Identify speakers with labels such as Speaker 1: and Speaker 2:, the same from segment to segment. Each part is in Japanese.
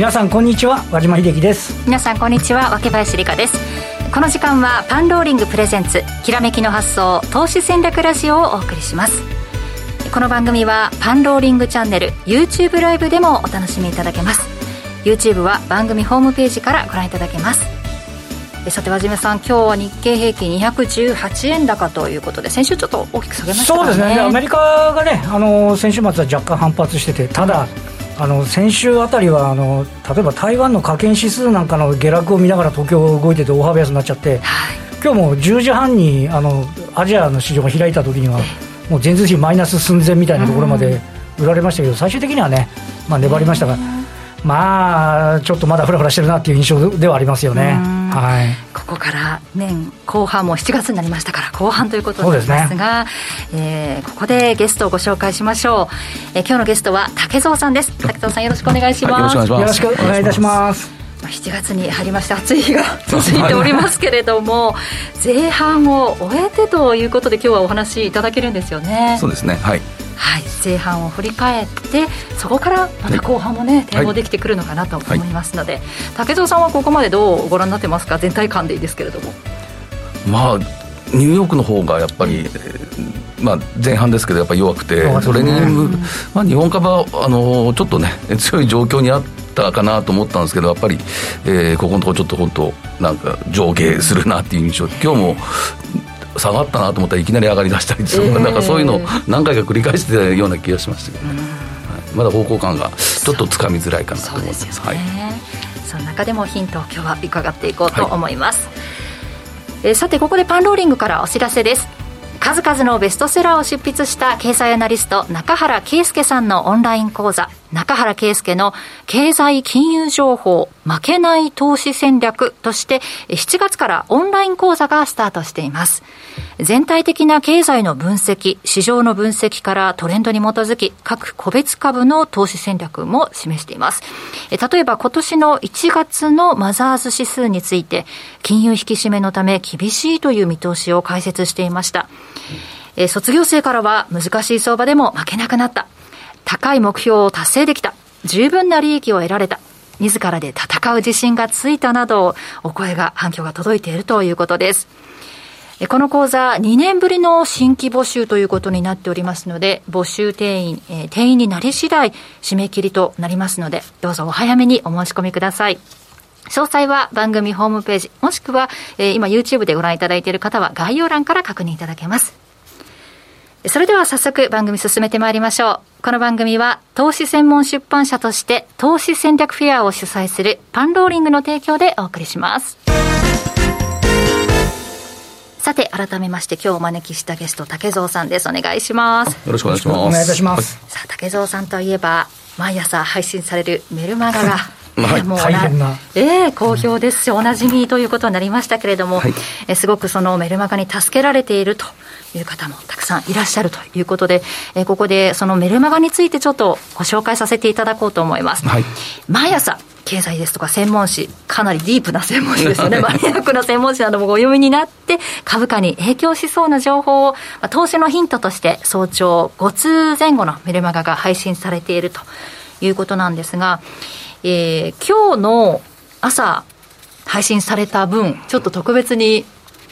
Speaker 1: 皆さんこんにちは和島秀樹です。
Speaker 2: 皆さんこんにちは若林理香です。この時間はパンローリングプレゼンツきらめきの発想投資戦略ラジオをお送りします。この番組はパンローリングチャンネル YouTube ライブでもお楽しみいただけます。YouTube は番組ホームページからご覧いただけます。さて和島さん今日は日経平均218円高ということで先週ちょっと大きく下げましたね。
Speaker 1: そうですね。アメリカがねあの先週末は若干反発しててただ、あの先週あたりはあの例えば台湾の加権指数なんかの下落を見ながら東京動いてて大幅安になっちゃって、はい、今日も10時半にあのアジアの市場が開いた時にはもう前日比マイナス寸前みたいなところまで売られましたけど最終的にはね、まあ、粘りましたが。まあちょっとまだふらふらしてるなっていう印象ではありますよね、はい、
Speaker 2: ここから年後半も7月になりましたから後半ということになりますがす、ね、えー、ここでゲストをご紹介しましょう、えー、今日のゲストは竹蔵さんです。竹蔵さんよろしくお願いします、
Speaker 1: はい、よろしくお願いいたします
Speaker 2: 7月に入りまして暑い日が 続いておりますけれども、前半を終えてということで今日はお話しいただけるんですよね。
Speaker 3: そうですね。はい。
Speaker 2: はい、前半を振り返ってそこからまた後半もね、展望できてくるのかなと思いますので、はい、竹蔵さんはここまでどうご覧になってますか？全体感でいいですけれども。
Speaker 3: まあニューヨークの方がやっぱり、まあ、前半ですけどやっぱり弱くてそれに、まあ、日本株はあのちょっとね強い状況にあったかなと思ったんですけどやっぱり、えー、ここのところちょっと本当なんか上下するなっていう印象今日も下がったなと思ったらいきなり上がりだしたりとか、えー、なんかそういうのを何回か繰り返してたような気がしましたけどね、はい、まだ方向感がちょっとつかみづらいかなと思います。そ、ね、はい、
Speaker 2: その中でもヒントを今日は伺っていこうと思います、はい、えー、さてここでパンローリングからお知らせです。数々のベストセラーを執筆した経済アナリスト中原圭介さんのオンライン講座中原圭介の経済金融情報負けない投資戦略として7月からオンライン講座がスタートしています。全体的な経済の分析、市場の分析からトレンドに基づき各個別株の投資戦略も示しています。例えば今年の1月のマザーズ指数について金融引き締めのため厳しいという見通しを解説していました。卒業生からは難しい相場でも負けなくなった。高い目標を達成できた。十分な利益を得られた。自らで戦う自信がついたなど、お声が、反響が届いているということです。この講座、2年ぶりの新規募集ということになっておりますので、募集定員、えー、定員になり次第、締め切りとなりますので、どうぞお早めにお申し込みください。詳細は番組ホームページ、もしくは、えー、今 YouTube でご覧いただいている方は概要欄から確認いただけます。それでは早速番組進めてまいりましょう。この番組は投資専門出版社として投資戦略フェアを主催するパンローリングの提供でお送りします。さて、改めまして今日お招きしたゲスト、竹蔵さんです。お願いします。
Speaker 3: よろしくお願いします。
Speaker 1: お願いいたします。
Speaker 2: さあ、竹蔵さんといえば、毎朝配信されるメルマガが、
Speaker 1: はい、もう大変な、
Speaker 2: えー、好評ですし、おなじみということになりましたけれども、はい、えすごくそのメルマガに助けられているという方もたくさんいらっしゃるということで、えー、ここでそのメルマガについてちょっとご紹介させていただこうと思います。はい、毎朝経済ですとか専門誌、かなりディープな専門誌ですよね、マニアックな専門誌などもご読みになって、株価に影響しそうな情報を、まあ、投資のヒントとして早朝5通前後のメルマガが配信されているということなんですが、えー、今日の朝配信された分、ちょっと特別に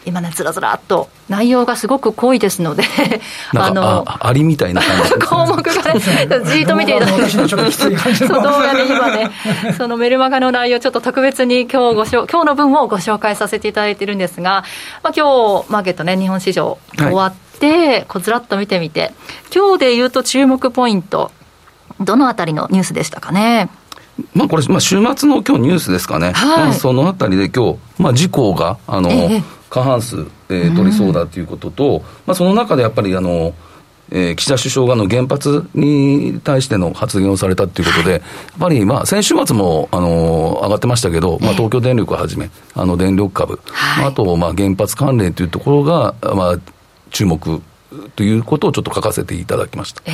Speaker 2: 今ねずらずらっと内容がすごく濃いですので
Speaker 3: あのありみたいな感じ、
Speaker 2: 項目がねじーっと見ていただいて そう動画で今ねそのメルマガの内容ちょっと特別に今日ごしょ今日の分をご紹介させていただいてるんですが、まあ、今日マーケットね日本市場終わって、はい、こうずらっと見てみて今日で言うと注目ポイントどのあたりのニュースでしたかね？
Speaker 3: まあこれ、まあ、週末の今日ニュースですかね、はい、まあ、そのあたりで今日、まあ、事故が、あの、ええ。過半数、えー、取りそうだということと、うん、まあ、その中でやっぱりあの、えー、岸田首相がの原発に対しての発言をされたということで、やっぱりまあ先週末もあの上がってましたけど、まあ、東京電力をはじめ、あの電力株、はい、あとまあ原発関連というところが、まあ、注目ということをちょっと書かせていただきました。え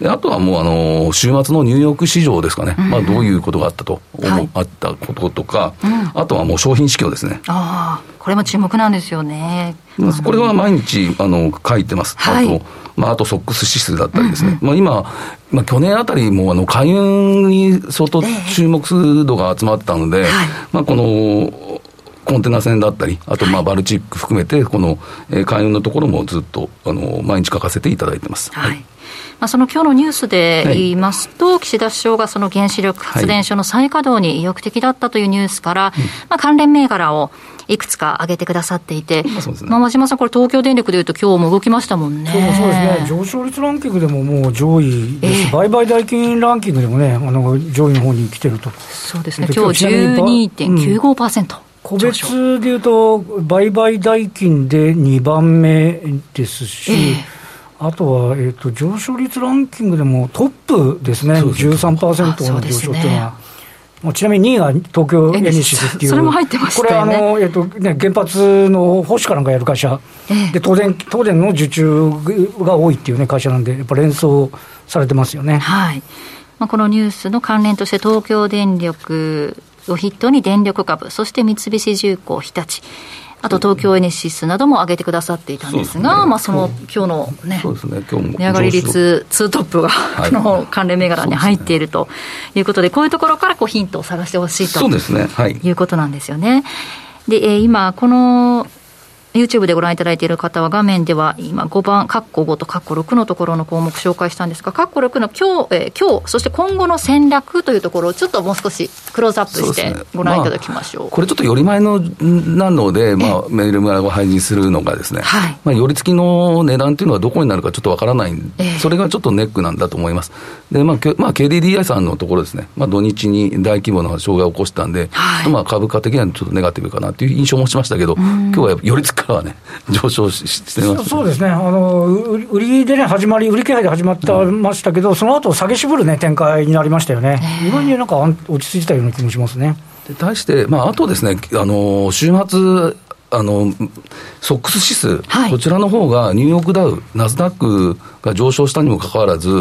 Speaker 3: ー、であとはもうあの週末のニューヨーク市場ですかね、うん、まあ、どういうことがあったと思、はい、あったこととか、うん、あとはもう商品市況ですね。
Speaker 2: あこれも注目なんですよね。
Speaker 3: これは毎日あの書いてます。はい、あとまあ、あとソックス指数だったりですね、うんうん、まあ、今、まあ、去年あたりもあの海運に相当注目度が集まったので、えーはい、まあ、このコンテナ船だったり、あとまあバルチック含めて、この海運のところもずっとあの毎日書かせていただいてます。はい。
Speaker 2: まあ、その今日のニュースで言いますと、はい、岸田首相がその原子力発電所の再稼働に意欲的だったというニュースから、はい、まあ、関連銘柄をいくつか挙げてくださっていて、まあ、真島さん、これ、東京電力でいうと、今日も動きましたもんね。
Speaker 1: そうですね、上昇率ランキングでももう上位です、えー、売買代金ランキングでもね、あの上位の方に来てると。
Speaker 2: そうですね、今日12.95%。うん
Speaker 1: 個別でいうと、売買代金で2番目ですし、えーあとは、えーと、上昇率ランキングでもトップですね、13%の上昇っていうのは。ちなみに2位が東京エネシスっていう、
Speaker 2: それも入ってまし
Speaker 1: た、ね、これあの、えっとね、原発の保守かなんかやる会社、ええ、で東電東電の受注が多いっていう、ね、会社なんで、やっぱ連想されてますよね。
Speaker 2: はい。まあ、このニュースの関連として、東京電力を筆頭に電力株、そして三菱重工、日立、あと東京エネシスなども上げてくださっていたんですが、そ、ね、まあ、その今日のね、ね。今日も値上がり率2トップが、はい、の関連銘柄に入っているということで、こういうところからこうヒントを探してほしいとそうですね、はい、いうことなんですよね。で、えー、今、この YouTube でご覧いただいている方は画面では今5番、括弧5と括弧6のところの項目紹介したんですが、括弧6の今日、えー、今日、そして今後の戦略というところをちょっともう少しクローズアップしてご覧いただきましょう。ま
Speaker 3: あ、これちょっとより前のなので、まあ、メール村を配信するのがですね、はい、まあ、寄り付きの値段というのはどこになるかちょっとわからない、えー、それがちょっとネックなんだと思います。で、まあ、まあ、KDDI さんのところですね、まあ、土日に大規模な障害を起こしたんで、はい、まあ、株価的にはちょっとネガティブかなという印象もしましたけど、今日は寄り付きからはね、上昇してます
Speaker 1: そうですね。あの、売りでね、始まり、売り気配で始まったましたけど、その後下げしぶるね、展開になりましたよね、意外になんか落ち着いたような気もしますね。
Speaker 3: で対して、まあ、あとですね、あの週末、あのソックス指数、はい、こちらの方がニューヨークダウ、ナスダックが上昇したにもかかわらず、え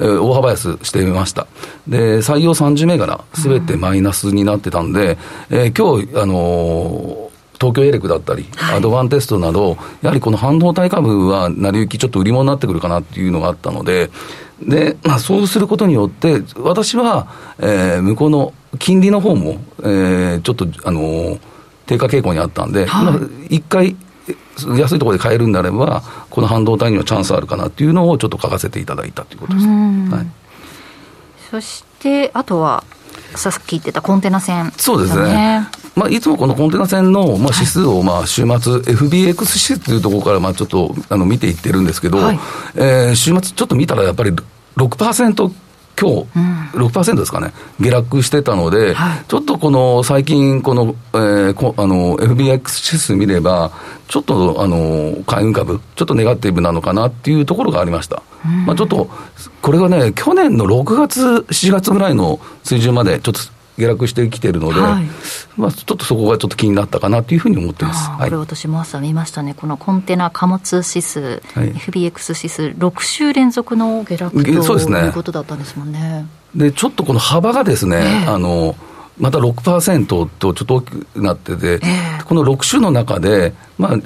Speaker 3: ー、大幅安してみました。で、採用30銘柄、すべてマイナスになってたんで、うん、えー、今日、あのー東京エレクだったり、はい、アドバンテストなど、やはりこの半導体株は成り行き、ちょっと売り物になってくるかなっていうのがあったので、でまあ、そうすることによって、私は、えー、向こうの金利の方も、えー、ちょっと、あのー、低下傾向にあったんで、はい。まあ、一回、安いところで買えるんであれば、この半導体にはチャンスあるかなっていうのをちょっと書かせていただいたということです、はい、
Speaker 2: そして、あとはさっき言ってたコンテナ船、
Speaker 3: ね、そうですね、まあ、いつもこのコンテナ船の、まあ、指数を、まあ、週末、FBX 指数というところから、まあ、ちょっとあの見ていってるんですけど、はい、えー、週末ちょっと見たら、やっぱり6%今日、うん、6%ですかね、下落してたので、はい、ちょっとこの最近、この、えー、こあの FBX 指数見れば、ちょっとあの海運株、ちょっとネガティブなのかなっていうところがありました。うん、まあ、ちょっと、これがね、去年の6月、7月ぐらいの水準まで、ちょっと下落してきてるので、はい、まあ、ちょっとそこがちょっと気になったかなというふうに思ってます、
Speaker 2: これ、私も朝見ましたね、このコンテナ貨物指数、はい、FBX 指数、6週連続の下落とそうです、ね、いうことだったんですもんね。
Speaker 3: でちょっとこの幅がですね、えー、あのまた6%とちょっと大きくなってて、えー、この6週の中で、まあ、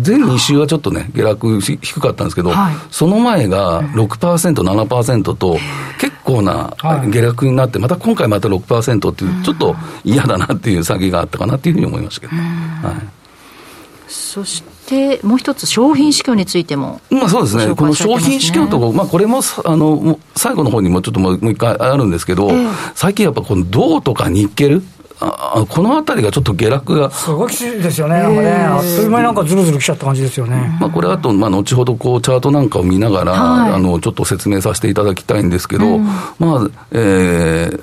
Speaker 3: 全2週はちょっとね、下落低かったんですけど、はい、その前が6%、7%と、結構な下落になって、また今回また6%っていう、ちょっと嫌だなっていう詐欺があったかなっていうふうに思いましたけど。はい。
Speaker 2: そしてもう一つ、商品市況についても、
Speaker 3: まあ、そうですね、この商品市況とか、まあ、これもあの最後の方にもちょっともう一回あるんですけど、えー、最近やっぱこの銅とかニッケル、あこのあたりがちょっと下落が。
Speaker 1: すごいきついですよね、なんかね、あっという間になんかずるずるきちゃった感じですよね。
Speaker 3: まあ、これ、あと、まあ、後ほどこうチャートなんかを見ながら、はい、あのちょっと説明させていただきたいんですけど、うん、まあ、えー、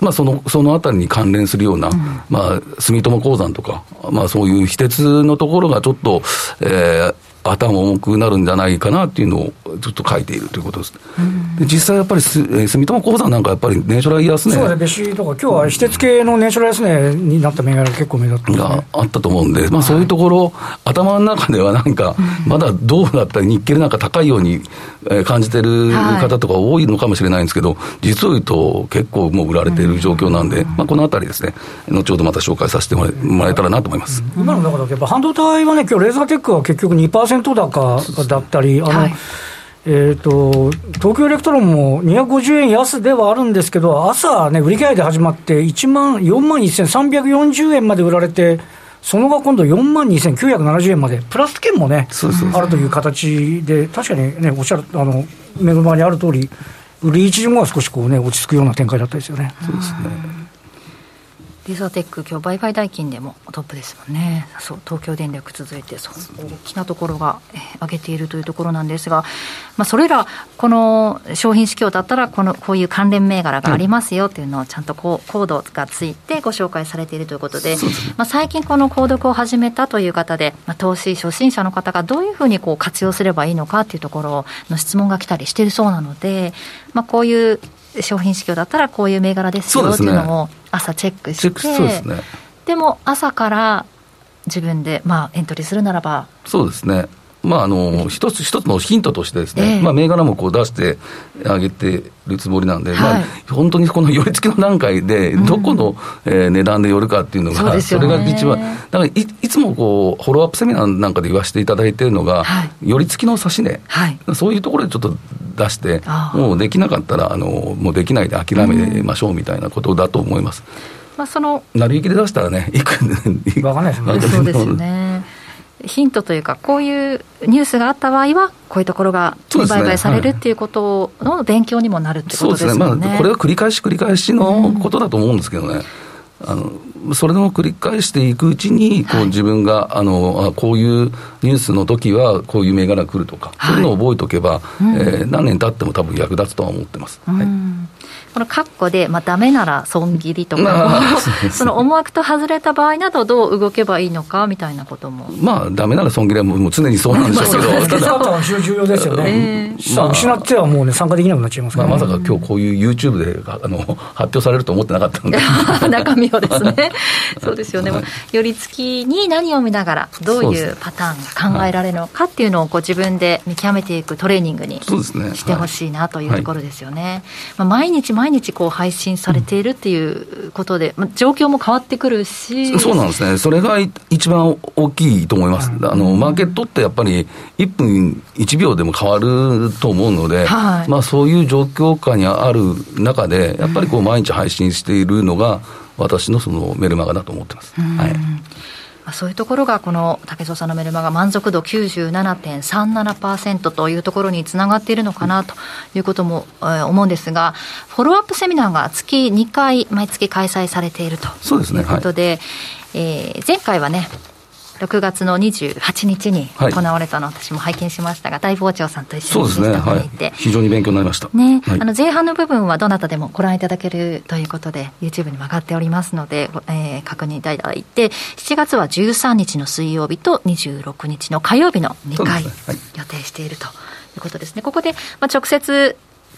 Speaker 3: まあ、そのそのあたりに関連するような、うん、まあ、住友鉱山とか、まあ、そういう非鉄のところがちょっと、えー、頭重くなるんじゃないかなっていうのをずっと書いているということです。で実際やっぱり住友鉱山なんかやっぱり年初来安値、
Speaker 1: そうです別紙とか、今日は非鉄系の年初来安値になった銘柄が結構目立って、ね、
Speaker 3: があったと思うんで、まあ、そういうところ、はい、頭の中ではなんか、まだどうだったり、日経なんか高いように感じてる方とか多いのかもしれないんですけど、はい、実を言うと、結構もう売られている状況なんで、まあ、このあたりですね、後ほどまた紹介させてもらえたらなと思います。
Speaker 1: 今の中だと、やっぱ半導体はね、今日レーザーテックは結局2%高だったり、あの、はいえーと、東京エレクトロンも250円安ではあるんですけど、朝ね、売り買いで始まって、1万、4万1340円まで売られて、その後今度4万2970円まで、プラス圏もね、あるという形で、確かにね、おっしゃる、あの、メグマにある通り、売り一時後は少しこうね、落ち着くような展開だったですよね。
Speaker 3: そうですね。
Speaker 2: リザテック、今日売買代金でもトップですもんね、そう東京電力続いて、そう大きなところが、え上げているというところなんですが、まあ、それら、この商品市況だったらこの、こういう関連銘柄がありますよっていうのを、ちゃんとこうコードがついてご紹介されているということで、まあ、最近、この購読を始めたという方で、まあ、投資初心者の方がどういうふうにこう活用すればいいのかっていうところの質問が来たりしているそうなので、まあ、こういう商品市況だったらこういう銘柄ですよっていうのを朝チェックして、でね、でも朝から自分で、まあ、エントリーするならば
Speaker 3: そうですねまあ、あの一つ一つのヒントとしてですね、えー、まあ、銘柄もこう出してあげてるつもりなんで、はい、まあ、本当にこの寄り付きの段階で、どこの、うん、えー、値段で寄るかっていうのが、そそれが一番、だからいいつもこう、フォローアップセミナーなんかで言わせていただいているのが、はい、寄り付きの指値、はい、そういうところでちょっと出して、もうできなかったらあの、もうできないで諦めましょうみたいなことだと思います。まあ、その成り行きで出したらね、いく
Speaker 1: 分かんないですね。
Speaker 2: そうですよねヒントというか、こういうニュースがあった場合は、こういうところが売買されるっていうことの勉強にもなるってことですね。そうですね、まあ、
Speaker 3: これは繰り返し繰り返しのことだと思うんですけどね。あのそれの繰り返していくうちに、こう自分があのこういうニュースの時はこういう銘柄が来るとか、はい、そういうのを覚えておけば、うん、えー、何年経っても多分役立つとは思ってます。はい
Speaker 2: この括弧で、まあ、ダメなら損切りとか、その思惑と外れた場合など、どう動けばいいのかみたいなことも。
Speaker 3: まあ、ダメなら損切りはもう常にそうなんでしょうけど、
Speaker 1: ただ、重要ですよね、えー。まあ、失ってはもうね、参加できなくなっちゃいますから、
Speaker 3: まあ、まさか今日こういう YouTube であの発表されると思ってなかったので。
Speaker 2: 中身をですね、そうですよね、はい、寄り付きに何を見ながら、どういうパターンが考えられるのかっていうのをこう自分で見極めていくトレーニングにしてほしいなというところですよね。まあ、毎日毎日こう配信信されているっていうことで、まあ、状況も変わってくるし。
Speaker 3: そうなんですね、それが一番大きいと思います、あのマーケットってやっぱり1分1秒でも変わると思うので、はい、まあ、そういう状況下にある中で、やっぱりこう毎日配信しているのが、私のそのメルマガだと思ってます。はい
Speaker 2: まあ、そういうところがこの竹蔵さんのメルマガ満足度97.37%というところにつながっているのかなということも、えー、思うんですがフォローアップセミナーが月2回毎月開催されているということで、ねはい、えー、前回はね6月の28日に行われたの、はい、私も拝見しましたが、大傍聴さんと一緒にしていただいて、ねはい、
Speaker 3: 非常に勉強になりました、
Speaker 2: ね、はい、あの前半の部分はどなたでもご覧いただけるということで、YouTube にも上がっておりますので、えー、確認いただいて、7月は13日の水曜日と26日の火曜日の2回予定しているということですね。ここで、まあ、直接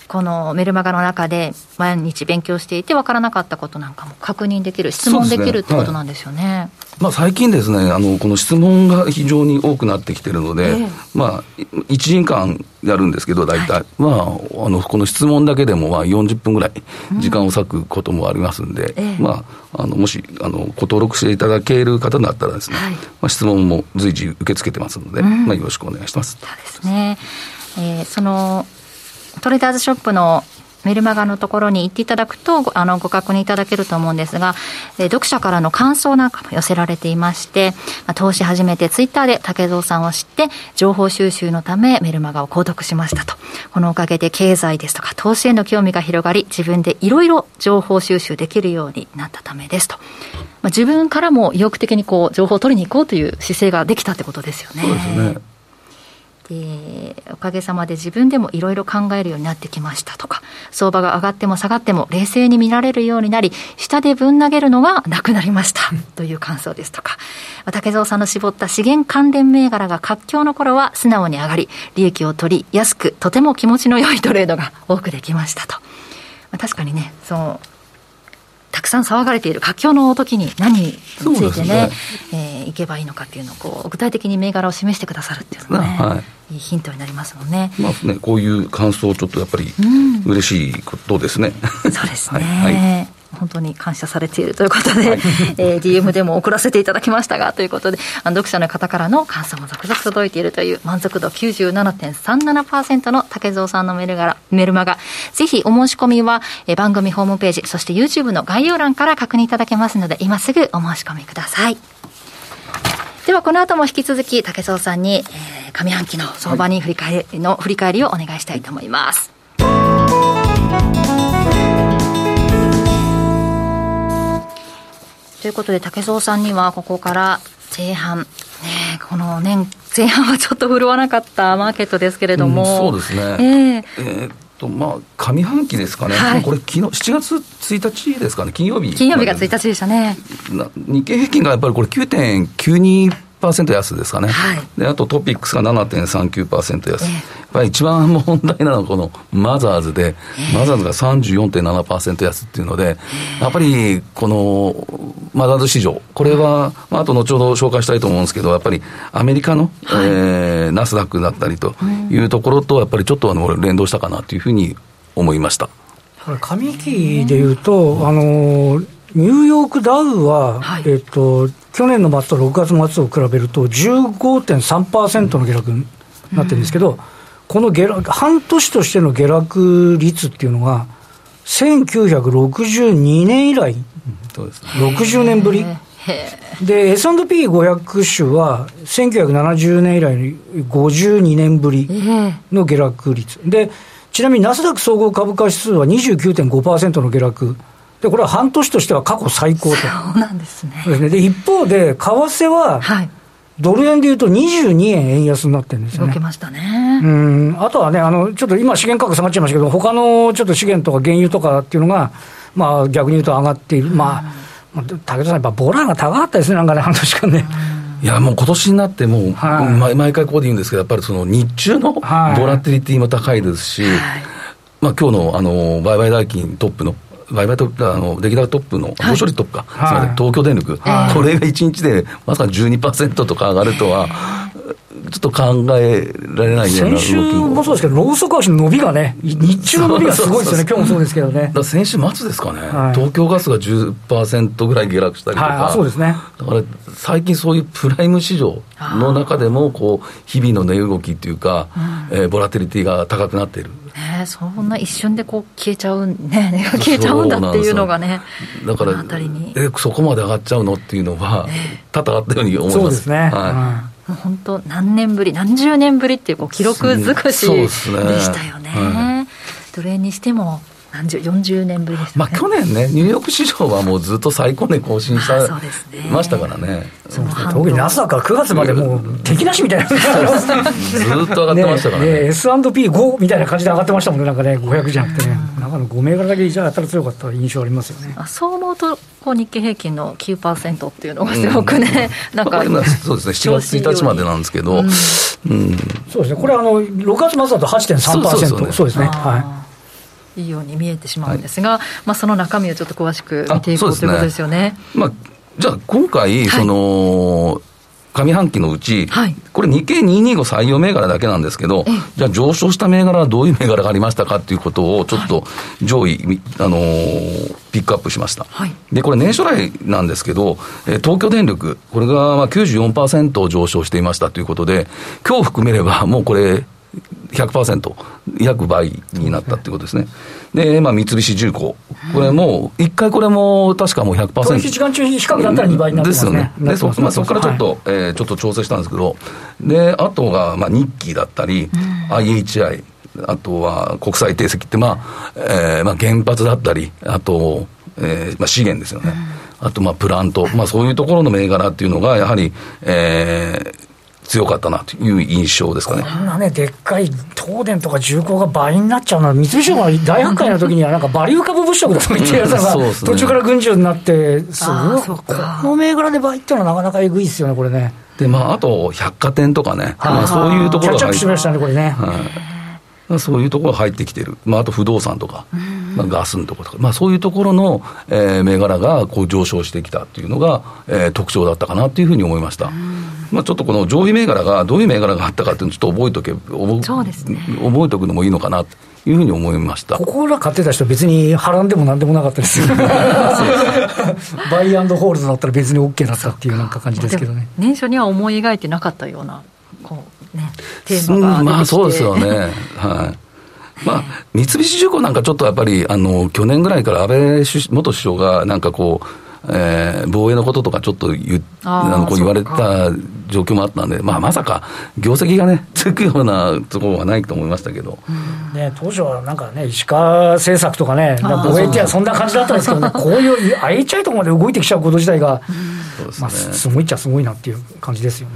Speaker 2: このメルマガの中で毎日勉強していて分からなかったことなんかも確認できる質問できるってことなんですよね。はい。
Speaker 3: まあ、最近ですねあのこの質問が非常に多くなってきてるので、えー、まあ、1時間やるんですけど大体、はい、まあ、あのこの質問だけでもまあ40分ぐらい時間を割くこともありますんで、うん。えー、まあ、あのもしあのご登録していただける方だったらですね、はい、まあ、質問も随時受け付けてますので、うん、まあ、よろしくお願いします。
Speaker 2: そうですね、えー、そのトレーダーズショップのメルマガのところに行っていただくと、あの、ご確認いただけると思うんですが、え読者からの感想なんかも寄せられていまして、まあ、投資始めてツイッターで竹蔵さんを知って、情報収集のためメルマガを購読しましたと。このおかげで経済ですとか投資への興味が広がり、自分でいろいろ情報収集できるようになったためですと。まあ、自分からも意欲的にこう、情報を取りに行こうという姿勢ができたってことですよね。
Speaker 3: そうですね。
Speaker 2: えー、おかげさまで自分でもいろいろ考えるようになってきましたとか、相場が上がっても下がっても冷静に見られるようになり、下でぶん投げるのがなくなりましたという感想ですとか、竹蔵さんの絞った資源関連銘柄が活況の頃は素直に上がり、利益を取りやすく、とても気持ちの良いトレードが多くできましたと。まあ、確かにね、そう、たくさん騒がれている活況の時に何についてね、ねえー、いけばいいのかっていうのをこう具体的に銘柄を示してくださるっていうのがね、はい、いいヒントになりますもんね。
Speaker 3: まあね、こういう感想ちょっとやっぱり嬉しいことですね。
Speaker 2: うん、そうですね。はい、はい本当に感謝されているということで、はい、えー、DM でも送らせていただきましたが、ということで、あの読者の方からの感想も続々届いているという満足度97.37%の竹蔵さんのメルガラメルマガ、ぜひお申し込みは、えー、番組ホームページ、そして YouTube の概要欄から確認いただけますので、今すぐお申し込みください。ではこの後も引き続き竹蔵さんに、えー、上半期の相場に振り返りの振り返りをお願いしたいと思います。ということで、竹蔵さんにはここから前半、ね、この年前半はちょっと振るわなかったマーケットですけれども、
Speaker 3: うん、そうですね。えー、えーとまあ、上半期ですかね、はい、これ、昨日7月1日ですかね、金曜日。
Speaker 2: 金曜日が1日でしたね。
Speaker 3: 日経平均がやっぱりこれ9.92%安ですかね、はい、であとトピックスが7.39%安、えー、やっぱり一番問題なのはこのマザーズで、えー、マザーズが34.7%安っていうので、えー、やっぱりこのマザーズ市場、これは、まあ、あと後ほど紹介したいと思うんですけど、やっぱりアメリカの、はい、えー、ナスダックだったりというところと、やっぱりちょっとあの連動したかなというふうに思いました。
Speaker 1: 上期でいうと、あのニューヨークダウは、はい、えっと、去年の末と6月末を比べると15.3%の下落になってるんですけど、うん、この下落、半年としての下落率っていうのが、1962年以来、うん、60年ぶり。で、S&P500 種は1970年以来52年ぶりの下落率。で、ちなみにナスダック総合株価指数は29.5%の下落。で、これは半年としては過去最高と。
Speaker 2: そうなんですね。
Speaker 1: ですね。で、一方で、為替は、はい。ドル円でいうと22円円安になってるんですよね。
Speaker 2: 動きましたね。
Speaker 1: うん。あとはね、あの、ちょっと今資源価格下がっちゃいましたけど、他のちょっと資源とか原油とかっていうのが、まあ逆に言うと上がっている。まあ、武田さん、やっぱボラが高かったですね、なんかね、半年間ね。
Speaker 3: いやもう今年になってもう、はい、毎回ここで言うんですけど、やっぱりその日中のボラティリティも高いですし、はい、まあ今日のあの売買代金トップの売買トあの出来高トップの、上処理トップか、はい、東京電力、はい、これが1日でまさか12%とか上がるとは、ちょっと考えられない
Speaker 1: ような先週もそうですけど、ローソク足の伸びがね、日中の伸びがすごいですよね、今日もそうですけどね。
Speaker 3: 先週末ですかね、はい、東京ガスが10%ぐらい下落したりとか、
Speaker 1: はい、そうですね、
Speaker 3: だから最近そういうプライム市場の中でも、こう日々の値動きっていうか、うん、えー、ボラテリティが高くなっている。
Speaker 2: ね、そんな一瞬でこう消えちゃう、ね、値 が消えちゃうんだっていうのがね、
Speaker 3: だからえ、そこまで上がっちゃうのっていうのは、多々あったように思います。そうですね、
Speaker 2: はいもう本当、何年ぶり、何十年ぶりっていうこう記録尽くしでしたよね。ね。はい、どれにしても何十40年ぶりでした、
Speaker 3: ね、まあ、去年ね、ニューヨーク市場はもうずっと最高値更新したましたからね、
Speaker 1: 特にナスダックは9月までもう敵なしみたいな、ずっ
Speaker 3: と上がってましたからね、ねね
Speaker 1: S&P5 みたいな感じで上がってましたもんね、なんかね、500じゃなくてね、中の5銘柄だけじゃ当たり強かった印象ありますよね。
Speaker 2: そう思うとこう日経平均の9%っていうのがすごくね、うん、なんか、
Speaker 3: そうですね、7月1日までなんですけど、うん、うん、
Speaker 1: そうですね、これあの、6月末だと8.3%、そうですね。はい
Speaker 2: いいように見えてしまうんですが、はい、まあ、その中身をちょっと詳しく見ていこう、ということですよね。
Speaker 3: まあ、じゃあ今回、その、上半期のうち、はい、これ日経225採用銘柄だけなんですけど、じゃあ上昇した銘柄はどういう銘柄がありましたかっていうことをちょっと上位、はい、あのー、ピックアップしました。はい、で、これ年初来なんですけど、えー、東京電力、これがまあ94%上昇していましたということで、今日含めればもうこれ、100%、約倍になったってことですね。で、まあ、三菱重工。これも、一回これも、確かもう100%。取
Speaker 1: 引時間中に近くだったら2倍になってますね。ですよね。で、
Speaker 3: そ,、まあ、そこからちょっと、はい、えー、ちょっと調整したんですけど、で、あとが、まあ、日記だったり、うん、IHI、あとは国際定石って、まあ、えー、まあ、原発だったり、あと、えー、まあ、資源ですよね。うん、あと、まあ、プラント、まあ、そういうところの銘柄っていうのが、やはり、えー、強かったなという印象ですかね。
Speaker 1: こんなね、でっかい東電とか重工が倍になっちゃうのは、三菱商が大発会の時には、なんかバリュー株物色だと言ってやつが、ね、途中から軍事になって、すごい、この銘柄で倍っていうのはなかなかえぐいですよね、これね。
Speaker 3: で、まあ、あと、百貨店とかね、まあ、そういうところが。
Speaker 1: キャッチアップしましたね、これね。
Speaker 3: はいそういうところが入ってきてる、まあ、あと不動産とか、まあ、ガスのところとか、まあ、そういうところの、えー、銘柄がこう上昇してきたっていうのが、えー、特徴だったかなっていうふうに思いました。まあ、ちょっとこの上位銘柄がどういう銘柄があったかっていうのをちょっと覚えとけ、
Speaker 2: そうですね、
Speaker 3: 覚えておくのもいいのかなというふうに思いました。
Speaker 1: ここら買ってた人、別に波乱でもなんでもなかったですよ、バイアンドホールドだったら別に OK だったっていうなんか感じですけどね。
Speaker 2: 年初には思い描いてなかったようなこう、ね、テーマが
Speaker 3: まあそうですよね。はい。まあ、三菱重工なんかちょっとやっぱり、あの、去年ぐらいから安倍元首相がなんかこう、えー、防衛のこととかちょっと言あのこう言われた状況もあったんで、まあ、まさか業績がね、つくようなところはないと思いましたけど、
Speaker 1: ね、当初はなんかね、石川政策とかね、防衛ってそんな感じだったんですけどね、こういうあえちゃいところまで動いてきちゃうこと自体が、まあ、すごいっちゃすごいなっていう感じですよね。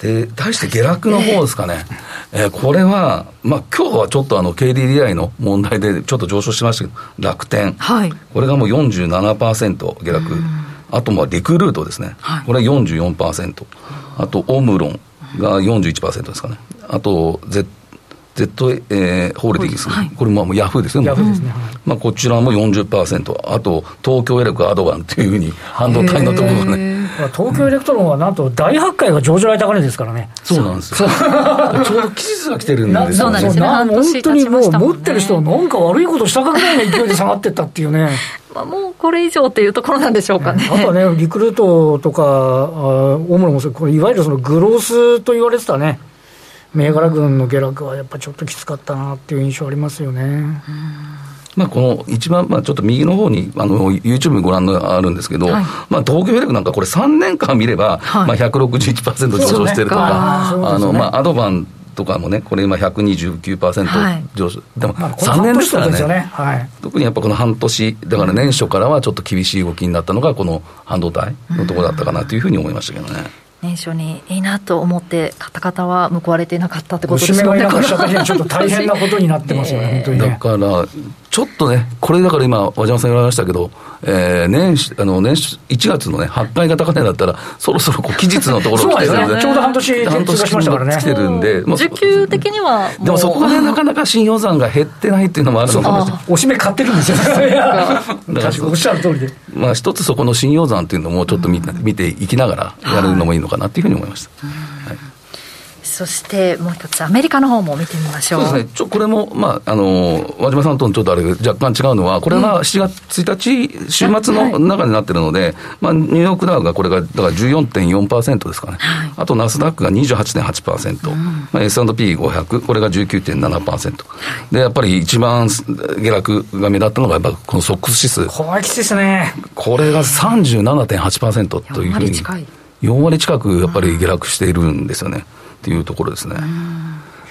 Speaker 3: で対して下落の方ですかね、えー、これは、まあ今日はちょっとあの KDDI の問題でちょっと上昇しましたけど、楽天、
Speaker 2: はい、
Speaker 3: これがもう47%下落、あとまあリクルートですね、はい、これは44%、あとオムロンが41%ですかね、あと Z Z、えー、ホールディングス、はい、これもヤフーですね、ヤフーですね、まあ、こちらも40%、あと東京エレクアドバンっていうふうに、半導体のところがね。
Speaker 1: 東京エレクトロンはなんと大発会が上場来高値ですからね。
Speaker 3: そうなんですよ。ちょうど期日が来てるんですよ、ね。
Speaker 2: そうなんですね。
Speaker 1: 本当にもう持ってる人はなんか悪いことしたかぐらいの勢いで下がってったっていうね。
Speaker 2: まあもうこれ以上っていうところなんでしょうかね。
Speaker 1: あとはね、リクルートとか、大物もこれいわゆるそのグロースと言われてたね。銘柄群の下落はやっぱちょっときつかったなっていう印象ありますよね。
Speaker 3: まあ、この一番、まあ、ちょっと右の方にあの YouTube ご覧のあるんですけど、はい、まあ、東京エレクなんかこれ3年間見れば、はい。まあ、161%上昇してるとか、あのまあ、アドバンとかもね、これ今129%上昇、はい、でも3年ですからね、ね。はい、特にやっぱこの半年、だから年初からはちょっと厳しい動きになったのが、この半導体のところだったかなというふうに思いましたけどね。
Speaker 2: 年初にいいなと思って買った方は報われていなかったってことですよ
Speaker 1: ね。ちょっと大変なことになってますよね、本当に、
Speaker 3: ね、だから、ちょっとね、これだから今、和島さん言われましたけど、えー、年始、あの、年始、1月のね、発売が高値だったら、そろそろこう期日のところ来てるんで、
Speaker 1: ね、ちょうど半年、半年しましたからね。
Speaker 3: 来てるんで、
Speaker 2: まあ、需給的には
Speaker 3: でもそこがね、なかなか信用残が減ってないっていうのもあるのかもしれない。
Speaker 1: おしめ買ってるんですよ。確かおっしゃる通りで。
Speaker 3: まあ、一つそこの信用残っていうのもちょっと見,、見ていきながらやるのもいいのかなっていうふうに思いました。はい
Speaker 2: そしてもう一つ、アメリカの方も見てみましょう。
Speaker 3: そうですね、ちょこれも、まあ、あの和島さんとのちょっとあれ若干違うのは、これは7月1日、週末の中になってるので、はい、まあ、ニューヨークダウがこれがだから14.4%ですかね、はい、あとナスダックが28.8%、うんまあ、S&P500、これが19.7%、でやっぱり一番下落が目立ったのが、やっぱこのソックス指数。
Speaker 1: 怖いですね。
Speaker 3: これが37.8%というふうに。4割近くやっぱり下落しているんですよね。っていうところですね。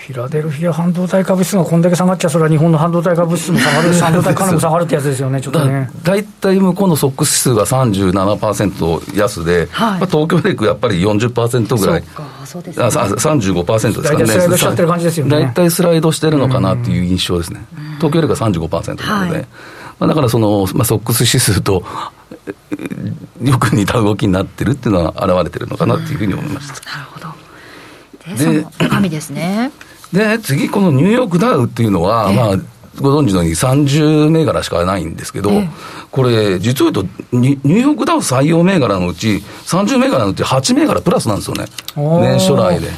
Speaker 1: フィラデルフィア半導体株数がこんだけ下がっちゃ、それは日本の半導体株数も下がるし、半導体金も下がるってやつですよね、ちょっとね。
Speaker 3: 大体向こうのソックス指数が37%安で、はい、まあ、東京レイクやっぱり40%ぐらい、そうですね、あ35%ですかね、大体スライドしちゃってる感じですよね。大体スライドしてるのかなっていう印象ですね、東京レイクが35%なので。はいまあ、だからその、まあ、ソックス指数とよく似た動きになってるっていうのは現れてるのかなっていうふうに思いました。
Speaker 2: なるほどで中身ですね。
Speaker 3: で、次、このニューヨークダウっていうのは、まあ、ご存知のように30銘柄しかないんですけど、これ、実を言うとニ、ニューヨークダウ採用銘柄のうち、30銘柄のうち8銘柄プラスなんですよね、年初来で。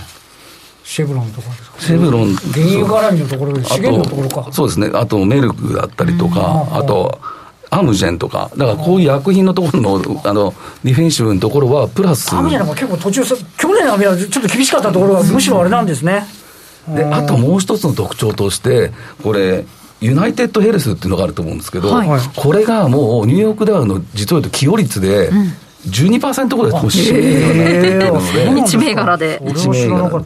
Speaker 1: シェブロンとかですか？
Speaker 3: シェブロン。
Speaker 1: 原油絡みのところで、資源のところか。
Speaker 3: そうですね。あと、メルクだったりとか、あと、アムジェンとか、だからこういう薬品のところのあのディフェンシブのところは、プラス。
Speaker 1: アムジェンも結構途中、去年のはちょっと厳しかったところが、むしろあれなんですね。
Speaker 3: であともう一つの特徴として、これ、ユナイテッドヘルスっていうのがあると思うんですけど、はい、これがもうニューヨークダウの実を言うと起用率で、12%ぐらい投資してるので、
Speaker 2: 1銘柄で。
Speaker 1: 1銘柄。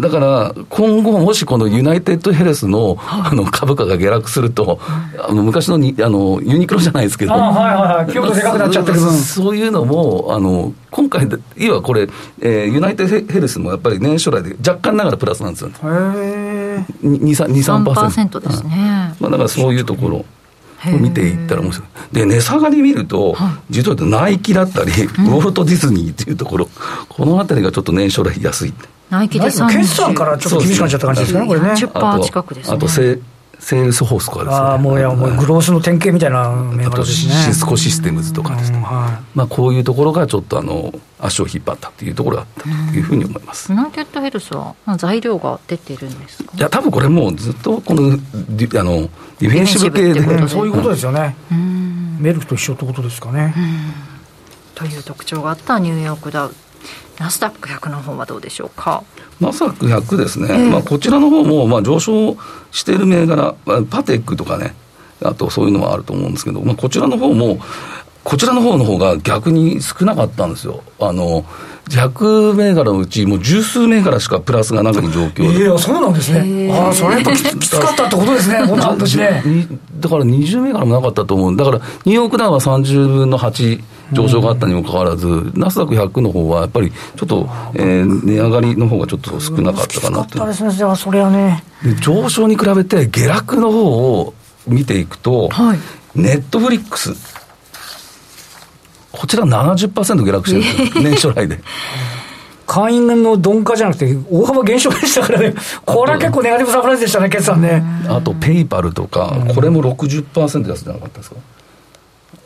Speaker 3: だから今後、もしこのユナイテッドヘルスのあの株価が下落すると、あの昔のにあのユニクロじゃないですけど、
Speaker 1: はいはいはい、強度でかくなっちゃってる分、
Speaker 3: そういうのも、あの今回、いわこれ、えー、ユナイテッドヘルスもやっぱり年初来で若干ながらプラスなんですよ、ね、
Speaker 1: へ
Speaker 3: 2、3%,
Speaker 2: 3%ですね、
Speaker 3: まあ、だからそういうところ。見ていったら面白い。で、値下がり見ると、実はナイキだったり、ウォルト・ディズニーっていうところ、このあたりがちょっと年初来安い。
Speaker 2: ナイキで決
Speaker 1: 算からちょっと厳しくなっちゃった感じですかね、これね。
Speaker 2: 10%近くですね。
Speaker 3: あとセ、セールスホースとかですね。あ
Speaker 1: あ、もういや、もうグロースの典型みたいな銘柄ですね。
Speaker 3: シスコシステムズとかですね。はい、まあ、こういうところがちょっとあの、足を引っ張ったっていうところがあったというふうに思います。
Speaker 2: ユナイテッドヘルスは材料が出てるんですか？
Speaker 3: いや、多分これもうずっとこの、ディあのディフェンシブ系で。
Speaker 1: そういうことですよね。メルクと一緒ってことですかね。
Speaker 2: という特徴があったニューヨークダウ。ナスダック100の方はどうでしょうか？
Speaker 3: ナスダック100ですね、えー、まあ、こちらの方もまも上昇している銘柄、パテックとかね、あとそういうのはあると思うんですけど、まあ、こちらの方も、こちらの方の方が逆に少なかったんですよ。あの、100銘柄のうち、もう十数銘柄しかプラスがなく状況
Speaker 1: いや、そうなんですね。ああ、それやっぱきつかったってことですね、この半年ね。
Speaker 3: だから20銘柄もなかったと思う。だから、ニューヨークダウは30分の8上昇があったにもかかわらず、うん、ナスダック100の方はやっぱりちょっと、えー、値上がりの方がちょっと少なかったかなと。
Speaker 1: ですね、じゃあそれはね。
Speaker 3: で、上昇に比べて下落の方を見ていくと、はい、ネットフリックス。こちら70%下落してるんですよ、年初来で。
Speaker 1: 会員の鈍化じゃなくて、大幅減少でしたからね、これは結構ネガティブサプライズでしたね、決算ね。
Speaker 3: あと、ペイパルとか、これも60%安じゃなかったですか？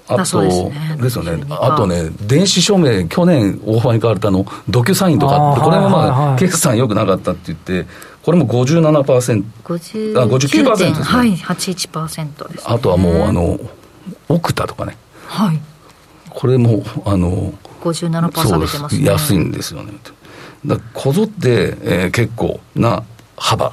Speaker 3: あと、ですよね、あとね、電子署名、去年大幅に買われたの、ドキュサインとか、これもまあ、決算よくなかったって言って、これも57%、
Speaker 2: 50あ59%ですね。はい、81%です、
Speaker 3: あとはもう、あの、オクタとかね。
Speaker 2: はい。
Speaker 3: これも、あの、
Speaker 2: 57%下げてます
Speaker 3: ね。安いんですよね。だこぞって、えー、結構な幅。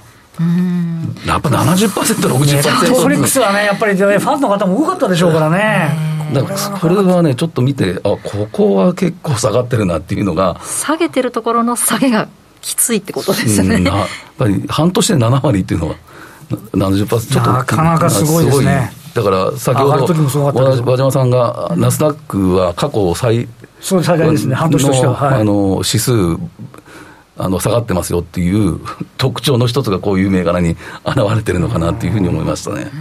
Speaker 3: やっぱ70%、60%。
Speaker 1: トフリックスはね、やっぱりファンの方も多かったでしょうからね。
Speaker 3: だからこれはね、ちょっと見て、あここは結構下がってるなっていうのが。
Speaker 2: 下げてるところの下げがきついってことですね。
Speaker 3: やっぱり半年で7割っていうのは、70%、ちょっと
Speaker 1: なかなかすごいですね。
Speaker 3: だから先ほど和島さんが、ナスダックは過去最
Speaker 1: そう最大ですね、半年としては、
Speaker 3: はい、あの指数あの下がってますよっていう 特徴の一つがこういう銘柄に 現れてるのかなっていうふうに思いましたね。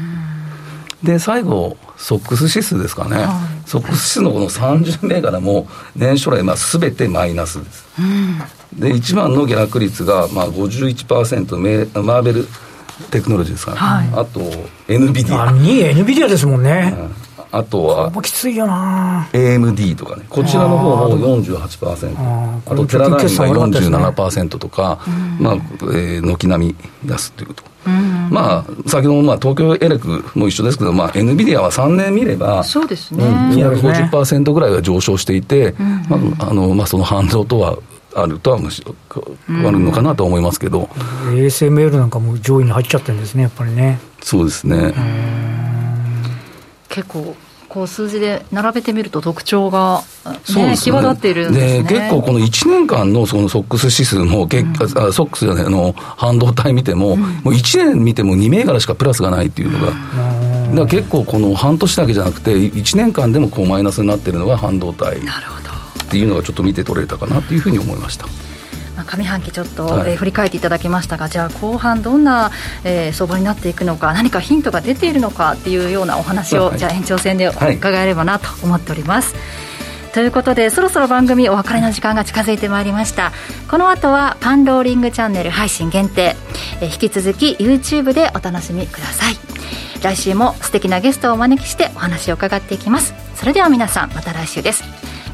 Speaker 3: で最後ソックス指数ですかね、はい、ソックス指数のこの30銘柄も年初来、まあ、全てマイナスです、うん、で一番の下落率が、まあ51%メマーベルテクノロジーですかね、はい、あと NVIDIA
Speaker 1: あ2位 NVIDIA ですもんね、
Speaker 3: うんあとは、
Speaker 1: きついよな。
Speaker 3: AMD とかね、こちらの方も48%、ああとテララインが47%とか、まあ、えー、軒並み出すということ。まあ、先ほど、まあ、東京エレクも一緒ですけど、まあ、NVIDIA は3年見れば、
Speaker 2: そうですね、
Speaker 3: うん、250%ぐらいは上昇していて、まああのまあ、その反動とはあるとはむしろあるのかなと思いますけど、
Speaker 1: うん、ASML なんかも上位に入っちゃってるんですね、やっぱりね。
Speaker 3: そうですね。
Speaker 2: 結構こう数字で並べてみると特徴が、ねね、際立っているんですね。
Speaker 3: で結構この1年間のそのソックス指数も、うん、あソックスじゃないの半導体見ても、うん、もう1年見ても2銘柄しかプラスがないっていうのが、だから結構この半年だけじゃなくて1年間でもこうマイナスになってるのが半導体。っていうのがちょっと見て取れたかなというふうに思いました。
Speaker 2: 上半期ちょっと、はい、えー、振り返っていただきましたがじゃあ後半どんな、えー、相場になっていくのか何かヒントが出ているのかっていうようなお話を、はい、じゃあ延長戦で伺えればなと思っております。ということでそろそろ番組お別れの時間が近づいてまいりました。この後はパンローリングチャンネル配信限定。え引き続き YouTube でお楽しみください。来週も素敵なゲストをお招きしてお話を伺っていきます。それでは皆さんまた来週です